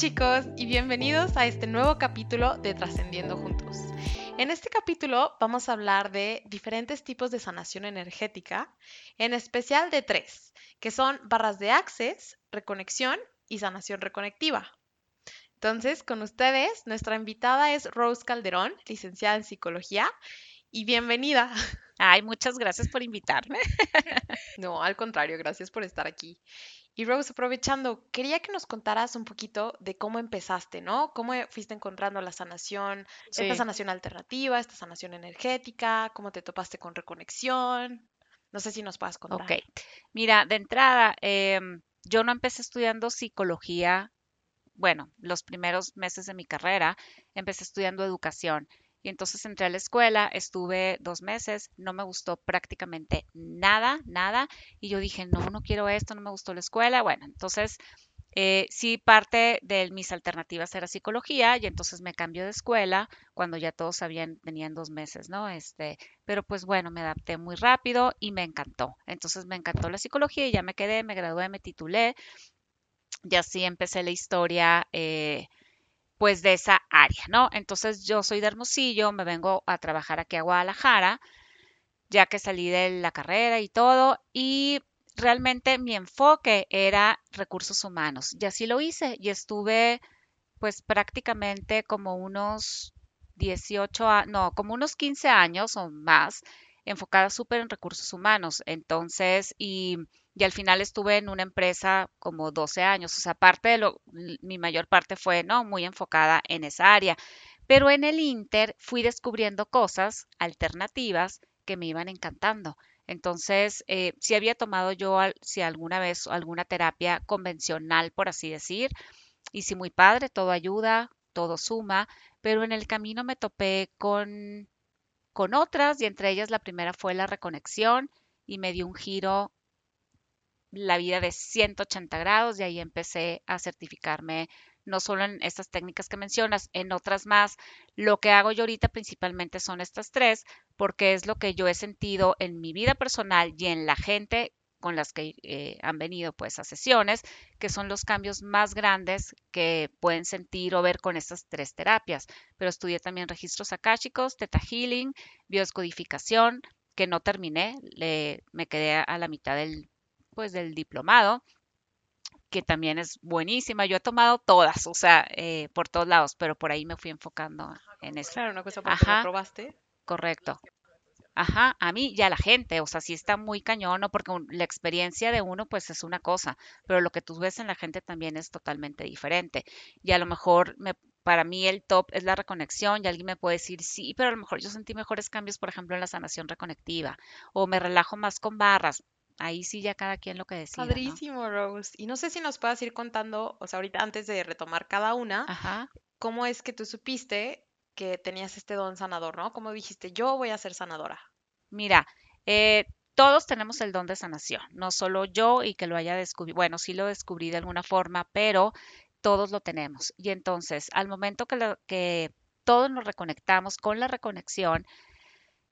chicos y bienvenidos a este nuevo capítulo de Trascendiendo Juntos. En este capítulo vamos a hablar de diferentes tipos de sanación energética, en especial de tres, que son barras de access, reconexión y sanación reconectiva. Entonces, con ustedes, nuestra invitada es Rose Calderón, licenciada en psicología, y bienvenida. Ay, muchas gracias por invitarme. No, al contrario, gracias por estar aquí. Y Rose, aprovechando, quería que nos contaras un poquito de cómo empezaste, ¿no? ¿Cómo fuiste encontrando la sanación, esta sanación alternativa, esta sanación energética? ¿Cómo te topaste con reconexión? No sé si nos puedas contar. Ok. Mira, de entrada, em, yo no empecé estudiando psicología, bueno, los primeros meses de mi carrera, empecé estudiando educación. Y entonces entré a la escuela, estuve dos meses, no me gustó prácticamente nada, nada. Y yo dije, no, no quiero esto, no me gustó la escuela. Bueno, entonces eh, sí parte de mis alternativas era psicología y entonces me cambió de escuela cuando ya todos sabían, tenían dos meses, ¿no? Este, pero pues bueno, me adapté muy rápido y me encantó. Entonces me encantó la psicología y ya me quedé, me gradué, me titulé y así empecé la historia. eh, pues de esa área, ¿no? Entonces yo soy de Hermosillo, me vengo a trabajar aquí a Guadalajara, ya que salí de la carrera y todo, y realmente mi enfoque era recursos humanos. Y así lo hice y estuve pues prácticamente como unos 18, a- no, como unos 15 años o más enfocada súper en recursos humanos. Entonces, y, y al final estuve en una empresa como 12 años. O sea, parte de lo, mi mayor parte fue, ¿no? Muy enfocada en esa área. Pero en el Inter fui descubriendo cosas alternativas que me iban encantando. Entonces, eh, si había tomado yo, si alguna vez alguna terapia convencional, por así decir, y sí, muy padre, todo ayuda, todo suma, pero en el camino me topé con, con otras y entre ellas la primera fue la reconexión y me dio un giro la vida de 180 grados y ahí empecé a certificarme no solo en estas técnicas que mencionas, en otras más. Lo que hago yo ahorita principalmente son estas tres porque es lo que yo he sentido en mi vida personal y en la gente con las que eh, han venido pues a sesiones, que son los cambios más grandes que pueden sentir o ver con estas tres terapias. Pero estudié también registros akáshicos, Theta Healing, bioscodificación, que no terminé, le- me quedé a la mitad del, pues, del diplomado, que también es buenísima. Yo he tomado todas, o sea, eh, por todos lados, pero por ahí me fui enfocando en eso. Claro, una cosa porque la probaste. correcto. Ajá, a mí y a la gente, o sea, sí está muy cañón, ¿no? Porque un- la experiencia de uno, pues es una cosa, pero lo que tú ves en la gente también es totalmente diferente. Y a lo mejor me, para mí el top es la reconexión y alguien me puede decir, sí, pero a lo mejor yo sentí mejores cambios, por ejemplo, en la sanación reconectiva, o me relajo más con barras. Ahí sí ya cada quien lo que decida, ¿no? Padrísimo, Rose. Y no sé si nos puedas ir contando, o sea, ahorita antes de retomar cada una, Ajá. ¿cómo es que tú supiste que tenías este don sanador, ¿no? ¿Cómo dijiste, yo voy a ser sanadora? Mira, eh, todos tenemos el don de sanación, no solo yo y que lo haya descubierto, bueno, sí lo descubrí de alguna forma, pero todos lo tenemos. Y entonces, al momento que, lo- que todos nos reconectamos con la reconexión,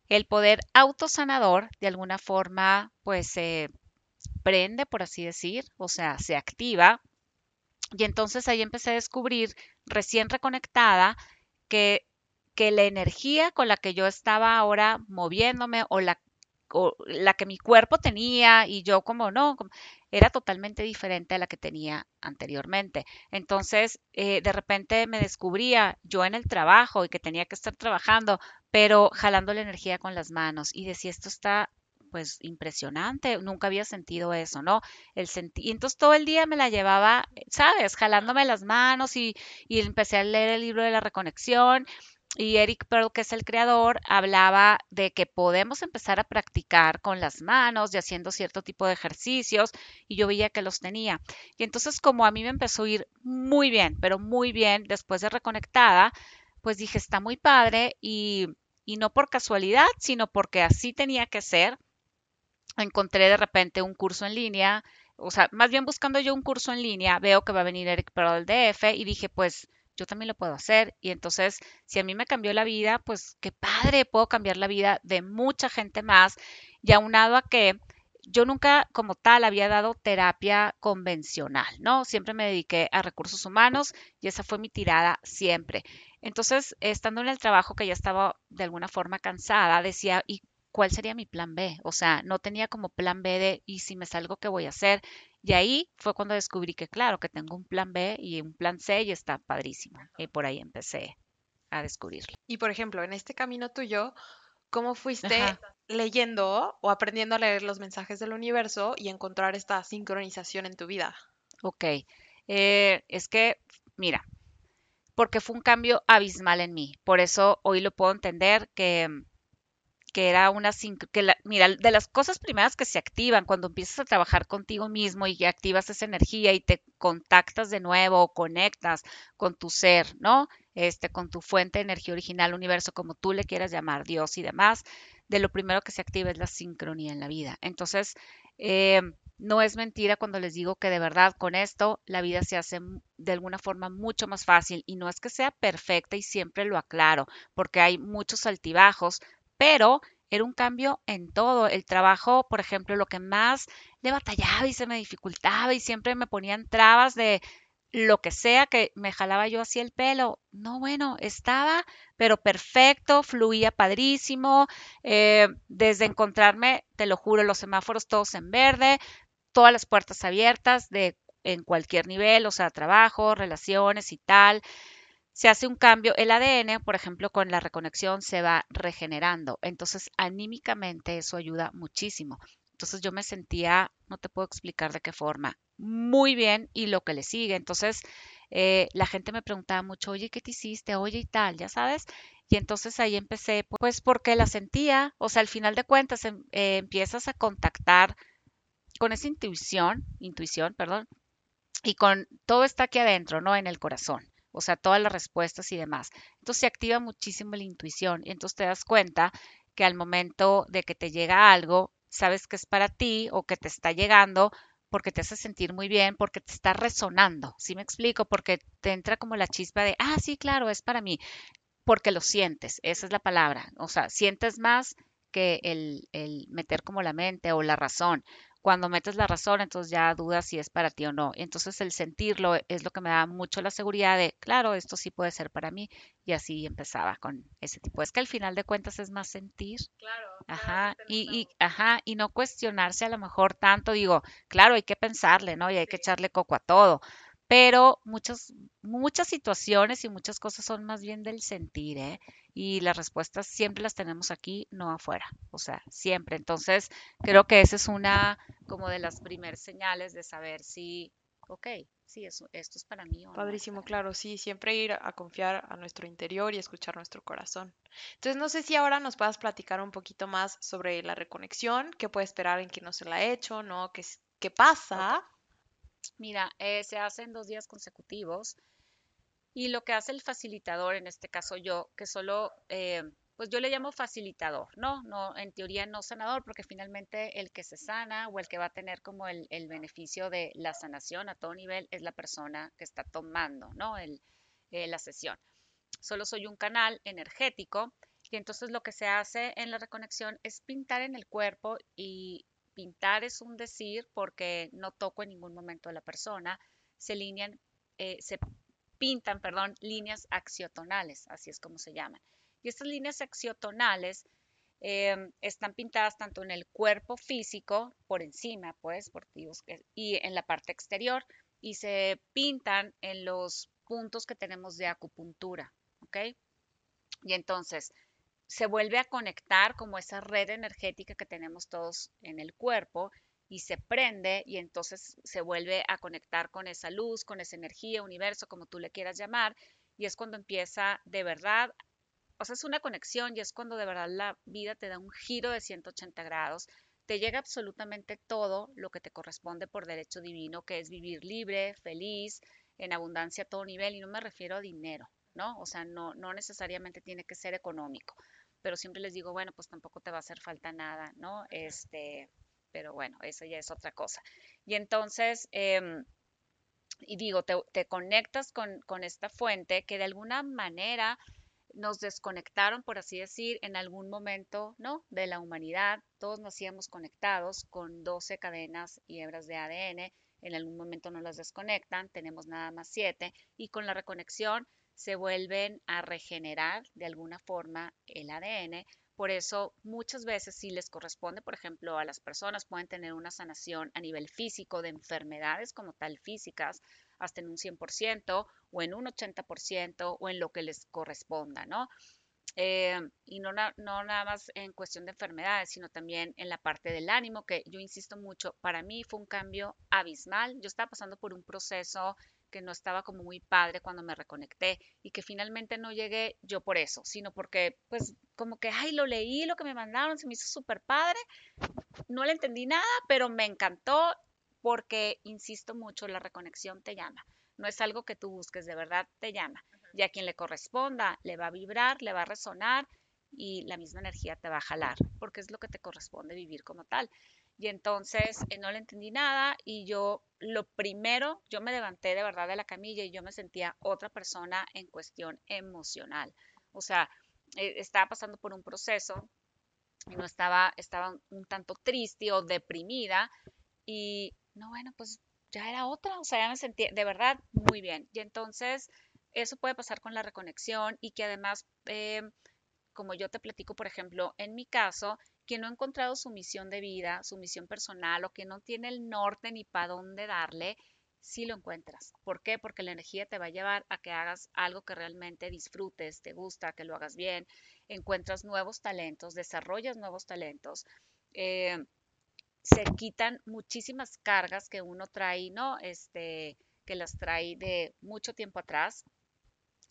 el poder autosanador de alguna forma, pues se prende, por así decir, o sea, se activa. Y entonces ahí empecé a descubrir, recién reconectada, que, que la energía con la que yo estaba ahora moviéndome o la, la que mi cuerpo tenía y yo como no, era totalmente diferente a la que tenía anteriormente. Entonces, eh, de repente me descubría yo en el trabajo y que tenía que estar trabajando, pero jalando la energía con las manos y decía, esto está pues impresionante, nunca había sentido eso, ¿no? El senti y entonces todo el día me la llevaba, ¿sabes? Jalándome las manos y, y empecé a leer el libro de la reconexión y Eric Pearl, que es el creador, hablaba de que podemos empezar a practicar con las manos y haciendo cierto tipo de ejercicios y yo veía que los tenía. Y entonces como a mí me empezó a ir muy bien, pero muy bien después de reconectada, pues dije, está muy padre y, y no por casualidad, sino porque así tenía que ser encontré de repente un curso en línea, o sea, más bien buscando yo un curso en línea, veo que va a venir Eric Pearl del DF y dije, pues yo también lo puedo hacer. Y entonces, si a mí me cambió la vida, pues qué padre, puedo cambiar la vida de mucha gente más. Y aunado a que yo nunca como tal había dado terapia convencional, ¿no? Siempre me dediqué a recursos humanos y esa fue mi tirada siempre. Entonces, estando en el trabajo que ya estaba de alguna forma cansada, decía, ¿y cuál sería mi plan B? O sea, no tenía como plan B de, ¿y si me salgo, qué voy a hacer? Y ahí fue cuando descubrí que, claro, que tengo un plan B y un plan C y está padrísimo. Y por ahí empecé a descubrirlo. Y por ejemplo, en este camino tuyo, ¿cómo fuiste leyendo o aprendiendo a leer los mensajes del universo y encontrar esta sincronización en tu vida? Ok, eh, es que, mira, porque fue un cambio abismal en mí. Por eso hoy lo puedo entender que que era una, que mira, de las cosas primeras que se activan cuando empiezas a trabajar contigo mismo y activas esa energía y te contactas de nuevo o conectas con tu ser, ¿no? Este, con tu fuente de energía original, universo, como tú le quieras llamar, Dios y demás, de lo primero que se activa es la sincronía en la vida. Entonces, eh, no es mentira cuando les digo que de verdad con esto la vida se hace de alguna forma mucho más fácil y no es que sea perfecta y siempre lo aclaro, porque hay muchos altibajos, pero era un cambio en todo. El trabajo, por ejemplo, lo que más le batallaba y se me dificultaba y siempre me ponían trabas de lo que sea que me jalaba yo así el pelo. No, bueno, estaba, pero perfecto, fluía padrísimo. Eh, desde encontrarme, te lo juro, los semáforos todos en verde, todas las puertas abiertas de en cualquier nivel, o sea, trabajo, relaciones y tal se hace un cambio, el ADN, por ejemplo, con la reconexión se va regenerando. Entonces, anímicamente eso ayuda muchísimo. Entonces yo me sentía, no te puedo explicar de qué forma, muy bien y lo que le sigue. Entonces eh, la gente me preguntaba mucho, oye, ¿qué te hiciste? Oye y tal, ya sabes. Y entonces ahí empecé, pues porque la sentía, o sea, al final de cuentas em, eh, empiezas a contactar con esa intuición, intuición, perdón, y con todo está aquí adentro, ¿no? En el corazón o sea, todas las respuestas y demás. Entonces se activa muchísimo la intuición y entonces te das cuenta que al momento de que te llega algo, sabes que es para ti o que te está llegando porque te hace sentir muy bien, porque te está resonando, ¿sí me explico? Porque te entra como la chispa de, ah, sí, claro, es para mí, porque lo sientes, esa es la palabra, o sea, sientes más que el, el meter como la mente o la razón, cuando metes la razón, entonces ya dudas si es para ti o no. Entonces el sentirlo es lo que me da mucho la seguridad de, claro, esto sí puede ser para mí. Y así empezaba con ese tipo. Es que al final de cuentas es más sentir. Claro. Ajá. Y, y, ajá, y no cuestionarse a lo mejor tanto. Digo, claro, hay que pensarle, ¿no? Y hay que echarle coco a todo pero muchas, muchas situaciones y muchas cosas son más bien del sentir, ¿eh? Y las respuestas siempre las tenemos aquí, no afuera, o sea, siempre. Entonces, creo que esa es una como de las primeras señales de saber si, ok, sí, eso, esto es para mí. O Padrísimo, claro, sí, siempre ir a confiar a nuestro interior y escuchar nuestro corazón. Entonces, no sé si ahora nos puedas platicar un poquito más sobre la reconexión, qué puede esperar en quien no se la ha hecho, ¿no? ¿Qué, qué pasa? Mira, eh, se hace en dos días consecutivos y lo que hace el facilitador, en este caso yo, que solo, eh, pues yo le llamo facilitador, ¿no? No, en teoría no sanador, porque finalmente el que se sana o el que va a tener como el, beneficio de la sanación a todo nivel es la persona que está tomando, ¿no? El, eh, la sesión. Solo soy un canal energético y entonces lo que se hace en la reconexión es pintar en el cuerpo y pintar es un decir porque no toco en ningún momento a la persona, se eh, pintan, perdón, líneas axiotonales, así es como se llaman. Y estas líneas axiotonales em, están pintadas tanto en el cuerpo físico, por encima, pues, por, y en la parte exterior, y se pintan en los puntos que tenemos de acupuntura, ¿ok? Y entonces, se vuelve a conectar como esa red energética que tenemos todos en el cuerpo y se prende y entonces se vuelve a conectar con esa luz, con esa energía, universo, como tú le quieras llamar, y es cuando empieza de verdad, o sea, es una conexión y es cuando de verdad la vida te da un giro de 180 grados, te llega absolutamente todo lo que te corresponde por derecho divino, que es vivir libre, feliz, en abundancia a todo nivel, y no me refiero a dinero, ¿no? O sea, no, no necesariamente tiene que ser económico pero siempre les digo, bueno, pues tampoco te va a hacer falta nada, ¿no? Este, pero bueno, eso ya es otra cosa. Y entonces, em, y digo, te, conectas con, esta fuente que de alguna manera nos desconectaron, por así decir, en algún momento, ¿no? De la humanidad. Todos nacíamos conectados con 12 cadenas y hebras de ADN. En algún momento nos las desconectan, tenemos nada más 7 y con la reconexión se vuelven a regenerar de alguna forma el ADN. Por eso muchas veces si les corresponde, por ejemplo, a las personas pueden tener una sanación a nivel físico de enfermedades como tal físicas, hasta en un 100% o en un 80% o en lo que les corresponda, ¿no? Eh, y no, no nada más en cuestión de enfermedades, sino también en la parte del ánimo, que yo insisto mucho, para mí fue un cambio abismal. Yo estaba pasando por un proceso que no estaba como muy padre cuando me reconecté y que finalmente no llegué yo por eso, sino porque pues como que, ay, lo leí, lo que me mandaron, se me hizo súper padre, no le entendí nada, pero me encantó porque, insisto mucho, la reconexión te llama. No es algo que tú busques, de verdad te llama. Y a quien le corresponda, le va a vibrar, le va a resonar y la misma energía te va a jalar, porque es lo que te corresponde vivir como tal. Y entonces eh, no le entendí nada y yo lo primero, yo me levanté de verdad de la camilla y yo me sentía otra persona en cuestión emocional. O sea, eh, estaba pasando por un proceso y no estaba, estaba un tanto triste o deprimida y no, bueno, pues ya era otra, o sea, ya me sentía de verdad muy bien. Y entonces eso puede pasar con la reconexión y que además, eh, como yo te platico, por ejemplo, en mi caso, quien no ha encontrado su misión de vida, su misión personal o que no tiene el norte ni para dónde darle, sí lo encuentras. ¿Por qué? Porque la energía te va a llevar a que hagas algo que realmente disfrutes, te gusta, que lo hagas bien, encuentras nuevos talentos, desarrollas nuevos talentos. Eh, se quitan muchísimas cargas que uno trae, ¿no? Este, que las trae de mucho tiempo atrás,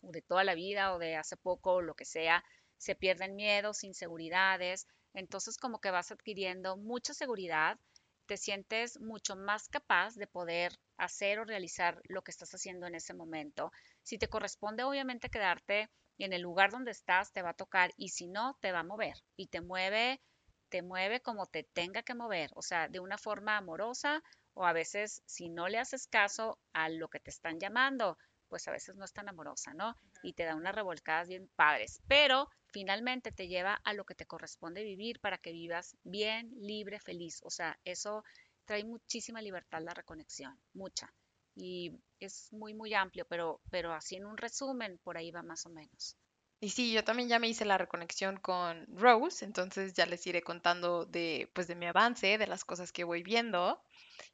o de toda la vida, o de hace poco, o lo que sea. Se pierden miedos, inseguridades. Entonces, como que vas adquiriendo mucha seguridad, te sientes mucho más capaz de poder hacer o realizar lo que estás haciendo en ese momento. Si te corresponde, obviamente, quedarte en el lugar donde estás, te va a tocar, y si no, te va a mover. Y te mueve te mueve como te tenga que mover, o sea, de una forma amorosa o a veces si no le haces caso a lo que te están llamando, pues a veces no es tan amorosa, ¿no? Y te da unas revolcadas bien padres, pero finalmente te lleva a lo que te corresponde vivir para que vivas bien, libre, feliz. O sea, eso trae muchísima libertad la reconexión, mucha. Y es muy, muy amplio, pero, pero así en un resumen, por ahí va más o menos. Y sí, yo también ya me hice la reconexión con Rose, entonces ya les iré contando de, pues, de mi avance, de las cosas que voy viendo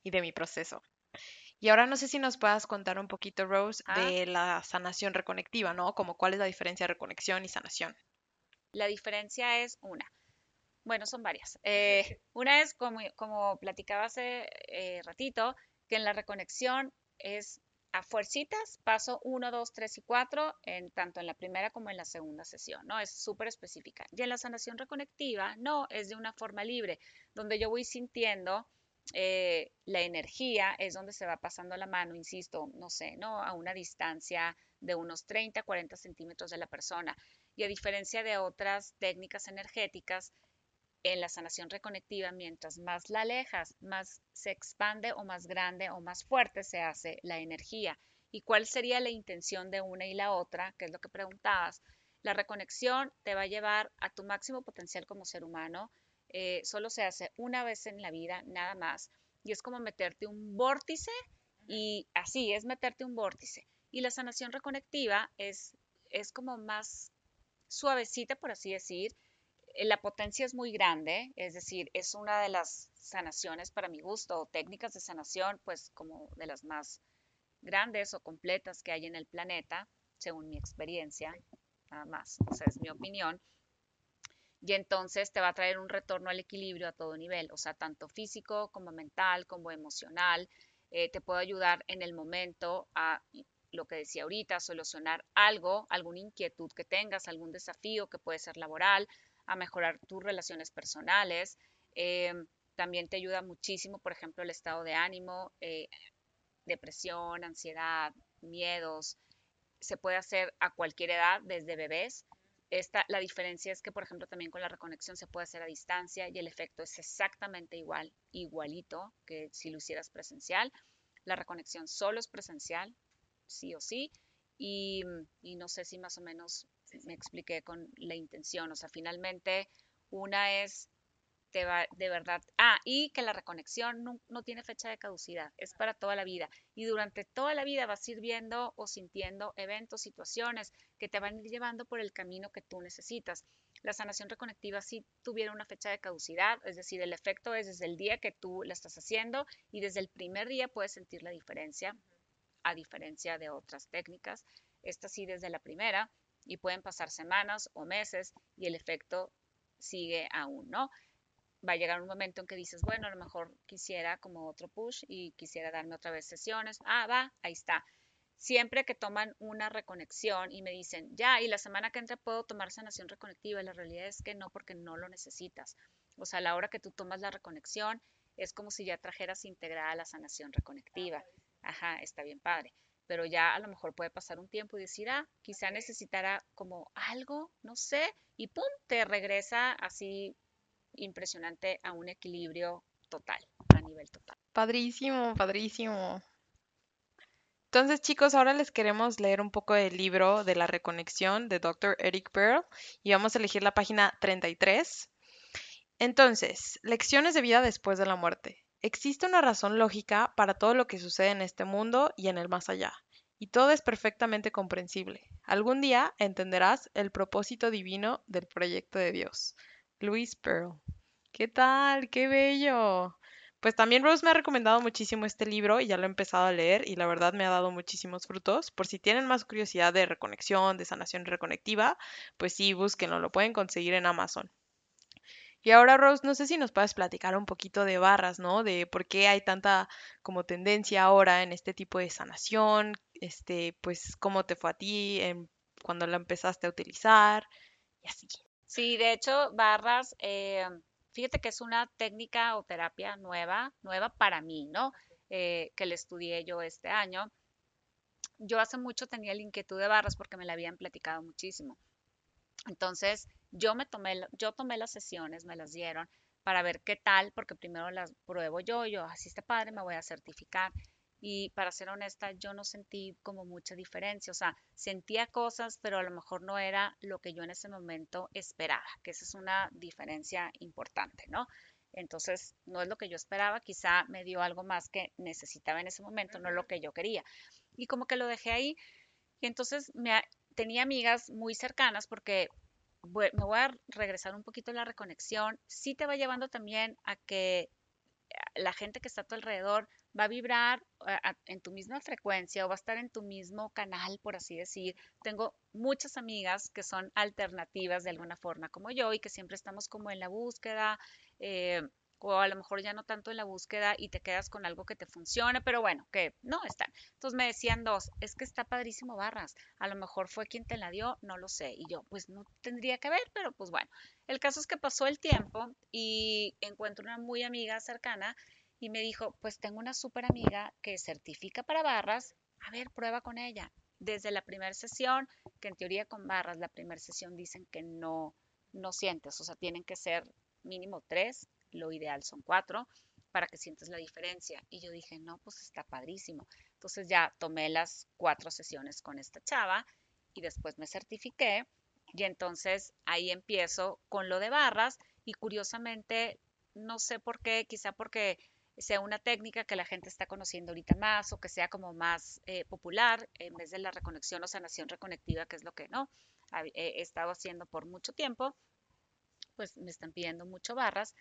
y de mi proceso. Y ahora no sé si nos puedas contar un poquito, Rose, ah. de la sanación reconectiva, ¿no? Como cuál es la diferencia de reconexión y sanación. La diferencia es una. Bueno, son varias. Eh, una es, como, como platicaba hace eh, ratito, que en la reconexión es a fuercitas, paso 1, 2, 3 y 4, en, tanto en la primera como en la segunda sesión, ¿no? Es súper específica. Y en la sanación reconectiva, no, es de una forma libre, donde yo voy sintiendo eh, la energía, es donde se va pasando la mano, insisto, no sé, ¿no? A una distancia de unos 30, 40 centímetros de la persona. Y a diferencia de otras técnicas energéticas, en la sanación reconectiva, mientras más la alejas, más se expande o más grande o más fuerte se hace la energía. ¿Y cuál sería la intención de una y la otra? Que es lo que preguntabas. La reconexión te va a llevar a tu máximo potencial como ser humano. Eh, solo se hace una vez en la vida, nada más. Y es como meterte un vórtice y así es meterte un vórtice. Y la sanación reconectiva es, es como más suavecita, por así decir, eh, la potencia es muy grande, es decir, es una de las sanaciones para mi gusto, o técnicas de sanación, pues como de las más grandes o completas que hay en el planeta, según mi experiencia, nada más, o sea, es mi opinión. Y entonces te va a traer un retorno al equilibrio a todo nivel, o sea, tanto físico como mental, como emocional. Eh, te puede ayudar en el momento a lo que decía ahorita, solucionar algo, alguna inquietud que tengas, algún desafío que puede ser laboral, a mejorar tus relaciones personales. Eh, también te ayuda muchísimo, por ejemplo, el estado de ánimo, eh, depresión, ansiedad, miedos. Se puede hacer a cualquier edad, desde bebés. Esta, la diferencia es que, por ejemplo, también con la reconexión se puede hacer a distancia y el efecto es exactamente igual, igualito que si lo hicieras presencial. La reconexión solo es presencial, sí o sí, y, y no sé si más o menos me expliqué con la intención. O sea, finalmente una es va de verdad. Ah, y que la reconexión no, tiene fecha de caducidad, es para toda la vida. Y durante toda la vida vas a ir viendo o sintiendo eventos, situaciones que te van a ir llevando por el camino que tú necesitas. La sanación reconectiva sí tuviera una fecha de caducidad, es decir, el efecto es desde el día que tú la estás haciendo y desde el primer día puedes sentir la diferencia, a diferencia de otras técnicas. Esta sí desde la primera y pueden pasar semanas o meses y el efecto sigue aún, ¿no? Va a llegar un momento en que dices, bueno, a lo mejor quisiera como otro push y quisiera darme otra vez sesiones. Ah, va, ahí está. Siempre que toman una reconexión y me dicen, ya, y la semana que entra puedo tomar sanación reconectiva, la realidad es que no, porque no lo necesitas. O sea, a la hora que tú tomas la reconexión, es como si ya trajeras integrada la sanación reconectiva. Ajá, está bien padre pero ya a lo mejor puede pasar un tiempo y decir, ah, quizá necesitará como algo, no sé, y pum, te regresa así impresionante a un equilibrio total, a nivel total. Padrísimo, padrísimo. Entonces, chicos, ahora les queremos leer un poco del libro de la reconexión de Dr. Eric Pearl y vamos a elegir la página 33. Entonces, lecciones de vida después de la muerte. Existe una razón lógica para todo lo que sucede en este mundo y en el más allá, y todo es perfectamente comprensible. Algún día entenderás el propósito divino del proyecto de Dios. Louis Pearl. ¿Qué tal? ¡Qué bello! Pues también Rose me ha recomendado muchísimo este libro y ya lo he empezado a leer y la verdad me ha dado muchísimos frutos. Por si tienen más curiosidad de reconexión, de sanación reconectiva, pues sí, búsquenlo, lo pueden conseguir en Amazon. Y ahora, Rose, no sé si nos puedes platicar un poquito de barras, ¿no? De por qué hay tanta como tendencia ahora en este tipo de sanación, este, pues cómo te fue a ti cuando la empezaste a utilizar y así. Sí, de hecho, barras, eh, fíjate que es una técnica o terapia nueva, nueva para mí, ¿no? Eh, que le estudié yo este año. Yo hace mucho tenía la inquietud de barras porque me la habían platicado muchísimo. Entonces, yo me tomé, yo tomé las sesiones, me las dieron para ver qué tal, porque primero las pruebo yo, yo, así está padre, me voy a certificar. Y para ser honesta, yo no sentí como mucha diferencia, o sea, sentía cosas, pero a lo mejor no era lo que yo en ese momento esperaba, que esa es una diferencia importante, ¿no? Entonces, no es lo que yo esperaba, quizá me dio algo más que necesitaba en ese momento, no lo que yo quería. Y como que lo dejé ahí, y entonces me, tenía amigas muy cercanas porque me voy a regresar un poquito a la reconexión, sí te va llevando también a que la gente que está a tu alrededor va a vibrar en tu misma frecuencia o va a estar en tu mismo canal, por así decir. Tengo muchas amigas que son alternativas de alguna forma como yo y que siempre estamos como en la búsqueda. Eh, o a lo mejor ya no tanto en la búsqueda y te quedas con algo que te funcione, pero bueno, que no están. Entonces me decían dos, es que está padrísimo Barras, a lo mejor fue quien te la dio, no lo sé, y yo pues no tendría que ver, pero pues bueno, el caso es que pasó el tiempo y encuentro una muy amiga cercana y me dijo, pues tengo una súper amiga que certifica para Barras, a ver, prueba con ella. Desde la primera sesión, que en teoría con Barras, la primera sesión dicen que no, no sientes, o sea, tienen que ser mínimo tres lo ideal son cuatro, para que sientas la diferencia. Y yo dije, no, pues está padrísimo. Entonces ya tomé las cuatro sesiones con esta chava y después me certifiqué y entonces ahí empiezo con lo de barras y curiosamente, no sé por qué, quizá porque sea una técnica que la gente está conociendo ahorita más o que sea como más eh, popular en vez de la reconexión o sanación reconectiva, que es lo que no he estado haciendo por mucho tiempo, pues me están pidiendo mucho barras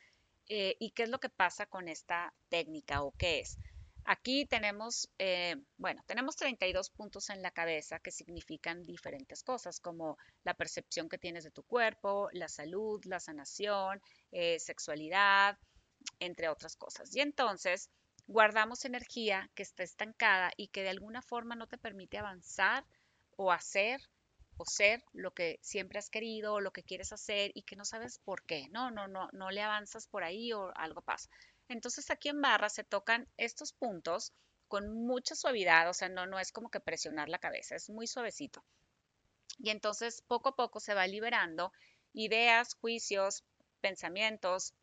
eh, ¿Y qué es lo que pasa con esta técnica o qué es? Aquí tenemos, eh, bueno, tenemos 32 puntos en la cabeza que significan diferentes cosas, como la percepción que tienes de tu cuerpo, la salud, la sanación, sexualidad, entre otras cosas. Y entonces guardamos energía que está estancada y que de alguna forma no te permite avanzar o hacer o ser lo que siempre has querido o lo que quieres hacer y que no sabes por qué, no, no, no, no le avanzas por ahí o algo pasa. Entonces aquí en barra se tocan estos puntos con mucha suavidad, o sea, no, no es como que presionar la cabeza, es muy suavecito. Y entonces poco a poco se va liberando ideas, juicios, pensamientos,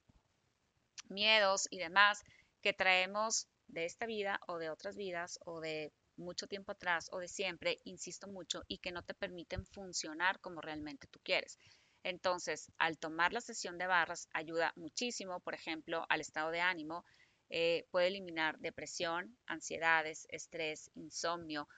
miedos y demás que traemos de esta vida o de otras vidas o de mucho tiempo atrás o de siempre, insisto mucho, y que no te permiten funcionar como realmente tú quieres. Entonces, al tomar la sesión de barras ayuda muchísimo, por ejemplo, al estado de ánimo, eh, puede eliminar depresión, ansiedades, estrés, insomnio.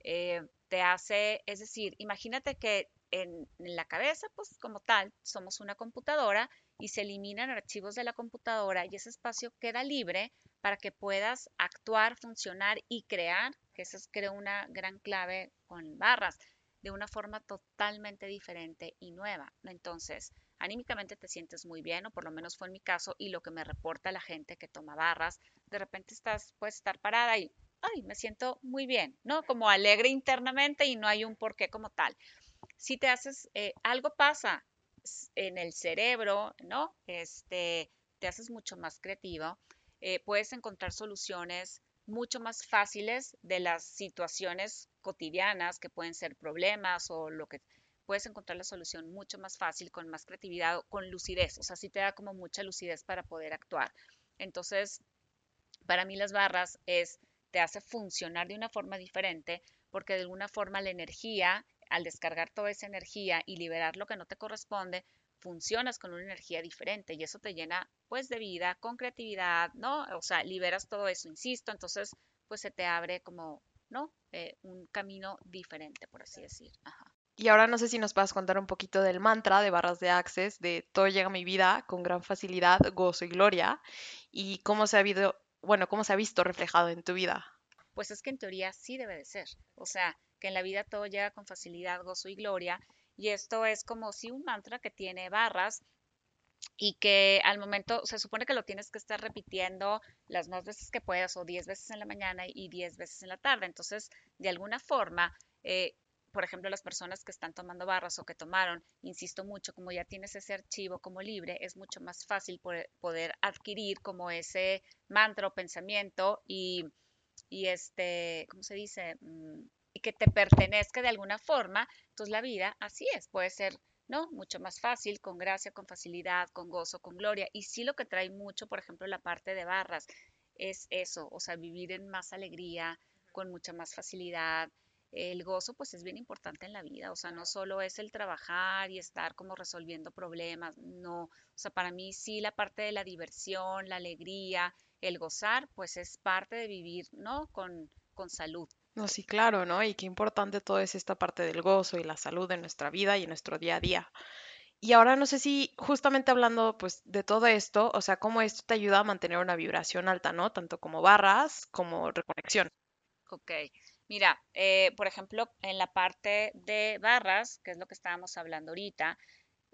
Eh, te hace, es decir, imagínate que en, la cabeza, pues como tal, somos una computadora y se eliminan archivos de la computadora y ese espacio queda libre para que puedas actuar, funcionar y crear, que eso es creo una gran clave con barras, de una forma totalmente diferente y nueva. Entonces, anímicamente te sientes muy bien, o por lo menos fue en mi caso, y lo que me reporta la gente que toma barras, de repente estás, puedes estar parada y, ay, me siento muy bien, ¿no? Como alegre internamente y no hay un porqué como tal. Si te haces, eh, algo pasa en el cerebro, ¿no? Este, te haces mucho más creativo, eh, puedes encontrar soluciones mucho más fáciles de las situaciones cotidianas que pueden ser problemas o lo que puedes encontrar la solución mucho más fácil, con más creatividad, con lucidez. O sea, sí te da como mucha lucidez para poder actuar. Entonces, para mí las barras es, te hace funcionar de una forma diferente porque de alguna forma la energía, al descargar toda esa energía y liberar lo que no te corresponde, funcionas con una energía diferente y eso te llena pues de vida, con creatividad, ¿no? O sea, liberas todo eso, insisto, entonces pues se te abre como, ¿no? Eh, un camino diferente, por así decir. Ajá. Y ahora no sé si nos puedas contar un poquito del mantra de barras de Access, de todo llega a mi vida con gran facilidad, gozo y gloria, y cómo se ha habido, bueno, cómo se ha visto reflejado en tu vida. Pues es que en teoría sí debe de ser. O sea, en la vida todo llega con facilidad, gozo y gloria. Y esto es como si un mantra que tiene barras y que al momento se supone que lo tienes que estar repitiendo las más veces que puedas o 10 veces en la mañana y 10 veces en la tarde. Entonces, de alguna forma, eh, por ejemplo, las personas que están tomando barras o que tomaron, insisto mucho, como ya tienes ese archivo como libre, es mucho más fácil poder adquirir como ese mantra o pensamiento y, y este, ¿cómo se dice? Mm, y que te pertenezca de alguna forma. Entonces la vida así es, puede ser ¿no? Mucho más fácil, con gracia, con facilidad, con gozo, con gloria. Y sí lo que trae mucho, por ejemplo, la parte de barras, es eso, o sea, vivir en más alegría, con mucha más facilidad, el gozo pues es bien importante en la vida, o sea, no solo es el trabajar y estar como resolviendo problemas, no, o sea, para mí sí la parte de la diversión, la alegría, el gozar, pues es parte de vivir, ¿no? Con, con salud. No, sí, claro, ¿no? Y qué importante todo es esta parte del gozo y la salud en nuestra vida y en nuestro día a día. Y ahora no sé si justamente hablando pues de todo esto, o sea, cómo esto te ayuda a mantener una vibración alta, ¿no? Tanto como barras como reconexión. Ok, Mira, eh, por ejemplo, en la parte de barras, que es lo que estábamos hablando ahorita,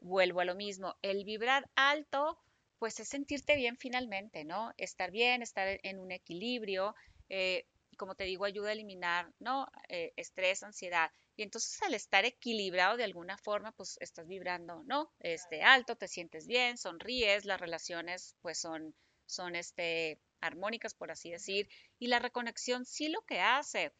vuelvo a lo mismo. El vibrar alto, pues es sentirte bien finalmente, ¿no? Estar bien, estar en un equilibrio. Eh, como te digo, ayuda a eliminar, ¿no? Eh, estrés, ansiedad. Y entonces al estar equilibrado de alguna forma, pues estás vibrando, ¿no? Este alto, te sientes bien, sonríes, las relaciones pues son, son este, armónicas, por así decir. Y la reconexión sí lo que hace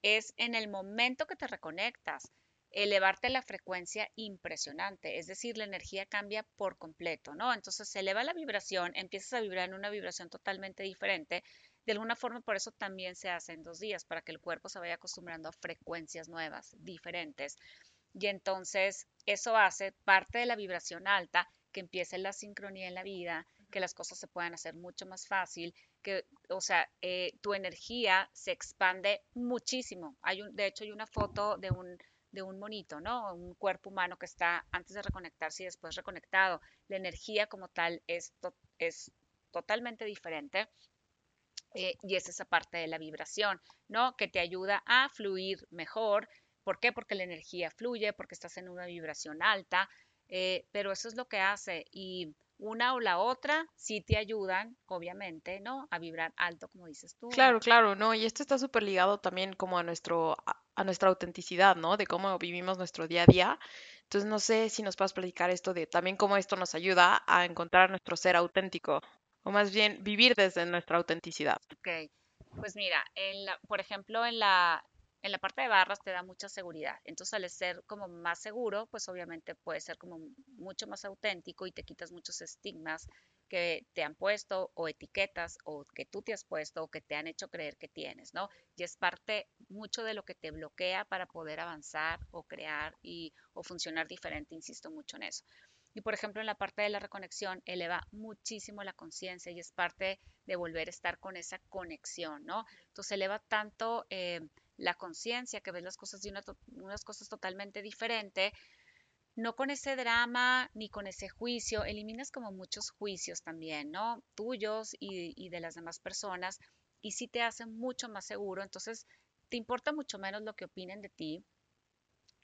es en el momento que te reconectas, elevarte la frecuencia impresionante, es decir, la energía cambia por completo, ¿no? Entonces se eleva la vibración, empiezas a vibrar en una vibración totalmente diferente. De alguna forma, por eso también se hace en dos días, para que el cuerpo se vaya acostumbrando a frecuencias nuevas, diferentes. Y entonces eso hace parte de la vibración alta, que empiece la sincronía en la vida, que las cosas se puedan hacer mucho más fácil, que, o sea, eh, tu energía se expande muchísimo. Hay un, de hecho, hay una foto de un, de un monito, ¿no? Un cuerpo humano que está antes de reconectarse y después reconectado. La energía como tal es, es totalmente diferente. Eh, y es esa parte de la vibración, ¿no? Que te ayuda a fluir mejor. ¿Por qué? Porque la energía fluye, porque estás en una vibración alta, eh, pero eso es lo que hace. Y una o la otra sí te ayudan, obviamente, ¿no? A vibrar alto, como dices tú. Claro, claro, ¿no? Y esto está súper ligado también como a nuestro, a, nuestra autenticidad, ¿no? De cómo vivimos nuestro día a día. Entonces, no sé si nos puedes platicar esto de también cómo esto nos ayuda a encontrar nuestro ser auténtico, o más bien vivir desde nuestra autenticidad. Ok, pues mira, por ejemplo, en la, en la parte de barras te da mucha seguridad. Entonces, al ser como más seguro, pues obviamente puede ser como mucho más auténtico y te quitas muchos estigmas que te han puesto o etiquetas o que tú te has puesto o que te han hecho creer que tienes, ¿no? Y es parte mucho de lo que te bloquea para poder avanzar o crear y, o funcionar diferente, insisto mucho en eso. Y por ejemplo, en la parte de la reconexión, eleva muchísimo la conciencia y es parte de volver a estar con esa conexión, ¿no? Entonces, eleva tanto eh, la conciencia que ves las cosas de unas cosas totalmente diferentes, no con ese drama ni con ese juicio, eliminas como muchos juicios también, ¿no? Tuyos y, de las demás personas y sí te hace mucho más seguro, entonces te importa mucho menos lo que opinen de ti,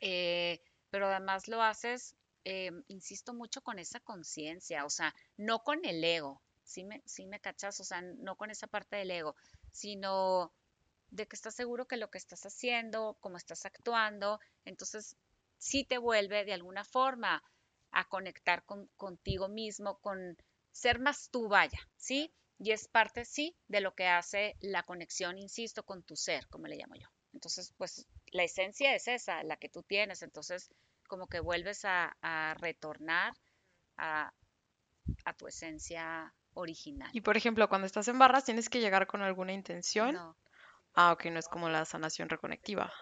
eh, pero además lo haces eh, insisto mucho con esa conciencia, o sea, no con el ego, ¿sí me, sí me cachas? O sea, no con esa parte del ego, sino de que estás seguro que lo que estás haciendo, cómo estás actuando, entonces sí te vuelve de alguna forma a conectar con, contigo mismo, con ser más tú, vaya, ¿sí? Y es parte, sí, de lo que hace la conexión, insisto, con tu ser, como le llamo yo. Entonces, pues la esencia es esa, la que tú tienes. Entonces, como que vuelves a, retornar a, tu esencia original. Y por ejemplo, cuando estás en barras, ¿tienes que llegar con alguna intención? No. Ah, ok, no es como la sanación reconectiva.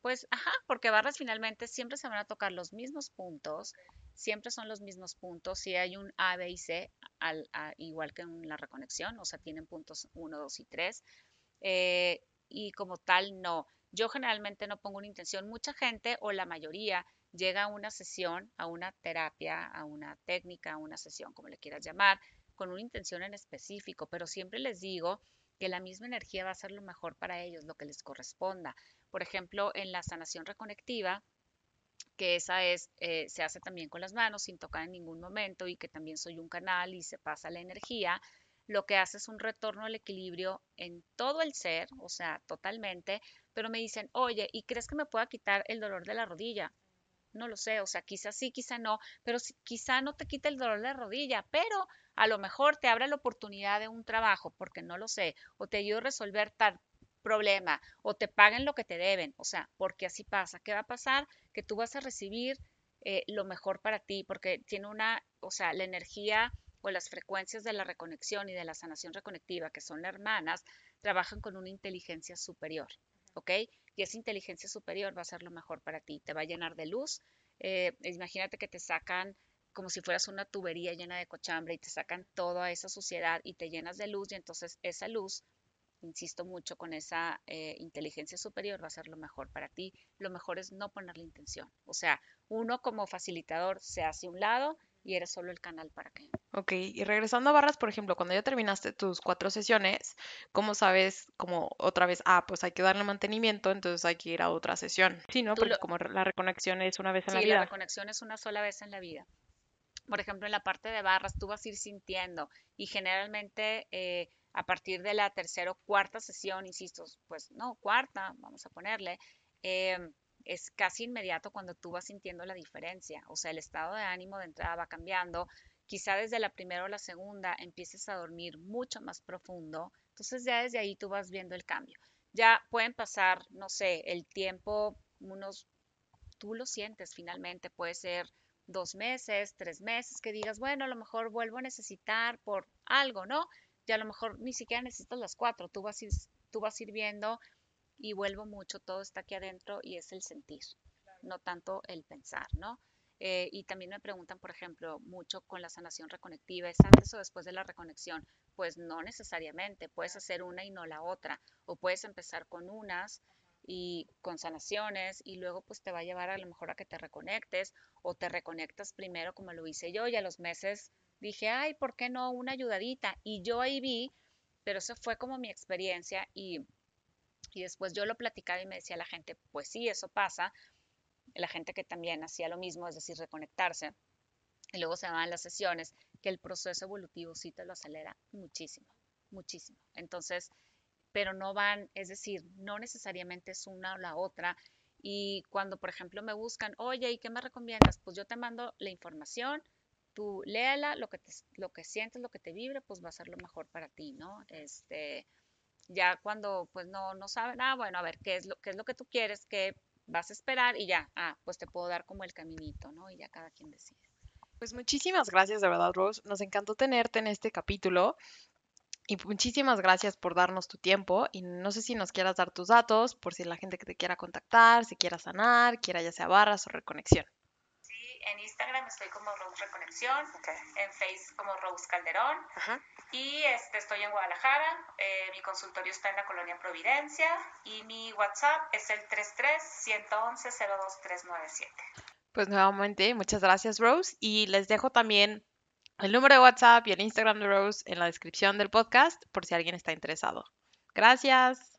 Pues, ajá, porque barras finalmente siempre se van a tocar los mismos puntos, siempre son los mismos puntos. Si hay un A, B y C, al, igual que en la reconexión, o sea, tienen puntos 1, 2 y 3. Eh, y como tal, no. Yo generalmente no pongo una intención. Mucha gente o la mayoría llega a una sesión, a una terapia, a una técnica, a una sesión, como le quieras llamar, con una intención en específico, pero siempre les digo que la misma energía va a ser lo mejor para ellos, lo que les corresponda. Por ejemplo, en la sanación reconectiva, que esa es, eh, se hace también con las manos sin tocar en ningún momento y que también soy un canal y se pasa la energía, lo que hace es un retorno al equilibrio en todo el ser, o sea, totalmente, pero me dicen, oye, ¿y crees que me pueda quitar el dolor de la rodilla? No lo sé, o sea, quizá sí, quizá no, pero quizá no te quite el dolor de rodilla, pero a lo mejor te abre la oportunidad de un trabajo, porque no lo sé, o te ayuda a resolver tal problema, o te paguen lo que te deben, o sea, porque así pasa. ¿Qué va a pasar? Que tú vas a recibir eh, lo mejor para ti, porque tiene una, o sea, la energía o las frecuencias de la reconexión y de la sanación reconectiva, que son hermanas, trabajan con una inteligencia superior, ¿ok? Y esa inteligencia superior va a ser lo mejor para ti, te va a llenar de luz. Eh, imagínate que te sacan como si fueras una tubería llena de cochambre y te sacan toda esa suciedad y te llenas de luz y entonces esa luz, insisto mucho con esa eh, inteligencia superior, va a ser lo mejor para ti. Lo mejor es no poner la intención. O sea, uno como facilitador se hace un lado y eres solo el canal para que. Ok, y regresando a barras, por ejemplo, cuando ya terminaste tus cuatro sesiones, ¿cómo sabes como otra vez, ah, pues hay que darle mantenimiento, entonces hay que ir a otra sesión? Sí, ¿no? Porque como la reconexión es una vez en la vida. Sí, la reconexión es una sola vez en la vida. Por ejemplo, en la parte de barras, tú vas a ir sintiendo y generalmente eh, a partir de la tercera o cuarta sesión, insisto, pues no, cuarta, vamos a ponerle, eh, es casi inmediato cuando tú vas sintiendo la diferencia, o sea, el estado de ánimo de entrada va cambiando, quizá desde la primera o la segunda empieces a dormir mucho más profundo, entonces ya desde ahí tú vas viendo el cambio. Ya pueden pasar, no sé, el tiempo, unos, tú lo sientes finalmente, puede ser dos meses, tres meses, que digas, bueno, a lo mejor vuelvo a necesitar por algo, ¿no? Y a lo mejor ni siquiera necesitas las cuatro, tú vas, tú vas a ir viendo y vuelvo mucho, todo está aquí adentro y es el sentir, no tanto el pensar, ¿no? Eh, y también me preguntan, por ejemplo, mucho con la sanación reconectiva, ¿es antes o después de la reconexión? Pues no necesariamente, puedes hacer una y no la otra, o puedes empezar con unas y con sanaciones y luego pues te va a llevar a lo mejor a que te reconectes o te reconectas primero como lo hice yo y a los meses dije, ay, ¿por qué no una ayudadita? Y yo ahí vi, pero eso fue como mi experiencia y y después yo lo platicaba y me decía la gente, pues sí, eso pasa. La gente que también hacía lo mismo, es decir, reconectarse. Y luego se van las sesiones, que el proceso evolutivo sí te lo acelera muchísimo, muchísimo. Entonces, pero no van, es decir, no necesariamente es una o la otra. Y cuando, por ejemplo, me buscan, oye, ¿y qué me recomiendas? Pues yo te mando la información, tú léala, lo que, lo que sientes, lo que te vibre, pues va a ser lo mejor para ti, ¿no? Este, ya cuando pues no, no saben, ah, bueno, a ver, ¿qué es, lo, ¿qué es lo que tú quieres? ¿Qué vas a esperar? Y ya, ah, pues te puedo dar como el caminito, ¿no? Y ya cada quien decide. Pues muchísimas gracias, de verdad, Rose. Nos encantó tenerte en este capítulo. Y muchísimas gracias por darnos tu tiempo y no sé si nos quieras dar tus datos por si la gente que te quiera contactar, si quiera sanar, quiera ya sea barras o reconexión. En Instagram estoy como Rose Reconexión, en Facebook como Rose Calderón y este, estoy en Guadalajara. Eh, mi consultorio está en la colonia Providencia y mi WhatsApp es el 33 111 02397. Pues nuevamente, muchas gracias Rose y les dejo también el número de WhatsApp y el Instagram de Rose en la descripción del podcast por si alguien está interesado. Gracias.